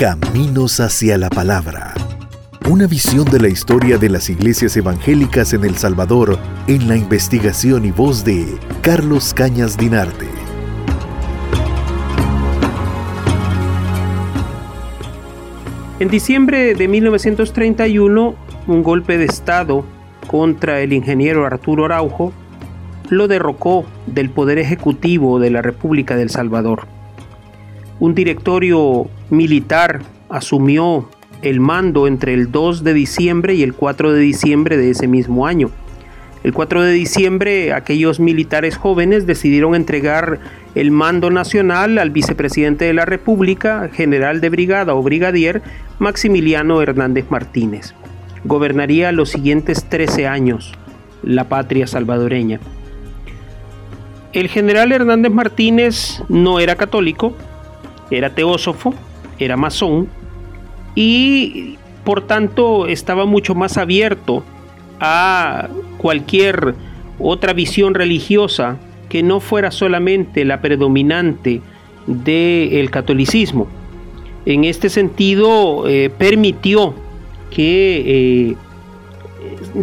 Caminos hacia la Palabra. Una visión de la historia de las iglesias evangélicas en El Salvador en la investigación y voz de Carlos Cañas Dinarte. En diciembre de 1931, un golpe de Estado contra el ingeniero Arturo Araujo lo derrocó del Poder Ejecutivo de la República del Salvador. Un directorio militar asumió el mando entre el 2 de diciembre y el 4 de diciembre de ese mismo año. El 4 de diciembre aquellos militares jóvenes decidieron entregar el mando nacional al vicepresidente de la República, general de brigada o brigadier Maximiliano Hernández Martínez. Gobernaría los siguientes 13 años la patria salvadoreña. El general Hernández Martínez no era católico, era teósofo, era masón y por tanto estaba mucho más abierto a cualquier otra visión religiosa que no fuera solamente la predominante del catolicismo. En este sentido, eh, permitió que eh,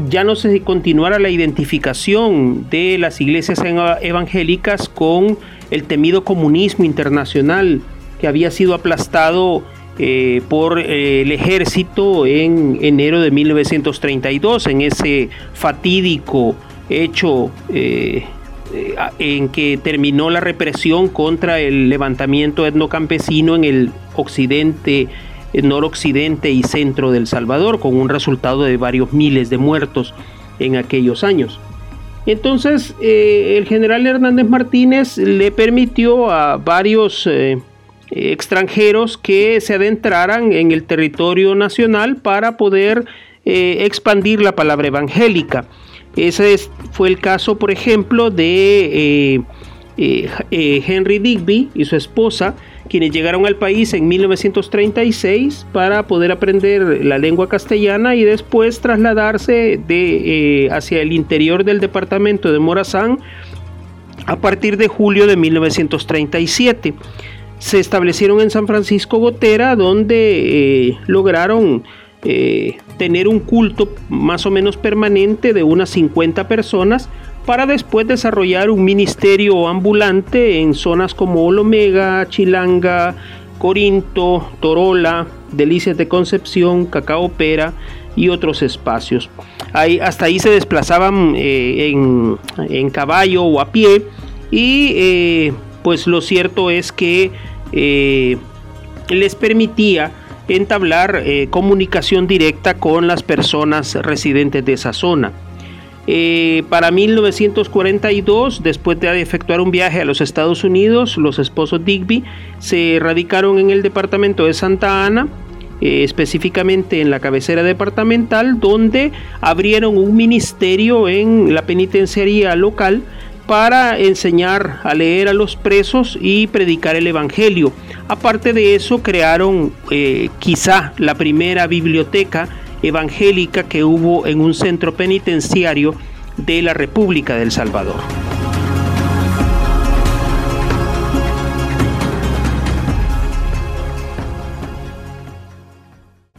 ya no se continuara la identificación de las iglesias evangélicas con el temido comunismo internacional que había sido aplastado eh, por eh, el ejército en enero de 1932, en ese fatídico hecho eh, en que terminó la represión contra el levantamiento etnocampesino en el occidente, noroccidente y centro del Salvador, con un resultado de varios miles de muertos en aquellos años. Entonces, el general Hernández Martínez le permitió a varios extranjeros que se adentraran en el territorio nacional para poder eh, expandir la palabra evangélica. Ese fue el caso, por ejemplo, de eh, eh, Henry Digby y su esposa, quienes llegaron al país en 1936 para poder aprender la lengua castellana y después trasladarse de, hacia el interior del departamento de Morazán a partir de julio de 1937 se establecieron en San Francisco Gotera, donde eh, lograron eh, tener un culto más o menos permanente de unas 50 personas para después desarrollar un ministerio ambulante en zonas como Olomega, Chilanga, Corinto, Torola, Delicias de Concepción, Cacao Pera y otros espacios. Ahí, hasta ahí se desplazaban eh, en, en, caballo o a pie y pues lo cierto es que eh, les permitía entablar eh, comunicación directa con las personas residentes de esa zona. Eh, para 1942, después de efectuar un viaje a los Estados Unidos, los esposos Digby se radicaron en el departamento de Santa Ana, específicamente en la cabecera departamental, donde abrieron un ministerio en la penitenciaría local para enseñar a leer a los presos y predicar el Evangelio. Aparte de eso, crearon eh, quizá la primera biblioteca evangélica que hubo en un centro penitenciario de la República del Salvador.